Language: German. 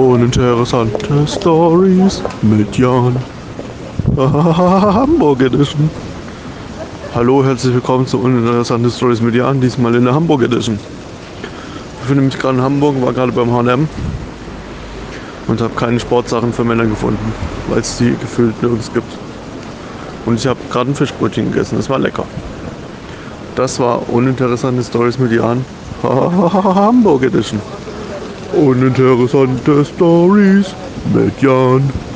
Uninteressante Stories mit Jan. Hamburg Edition. Hallo, herzlich willkommen zu Uninteressante Stories mit Jan, diesmal in der Hamburg Edition. Ich befinde mich gerade in Hamburg, war gerade beim H&M und habe keine Sportsachen für Männer gefunden, weil es die gefühlt nirgends gibt. Und ich habe gerade ein Fischbrötchen gegessen, das war lecker. Das war Uninteressante Stories mit Jan. Hamburg Edition. Uninteressante Stories mit Jan.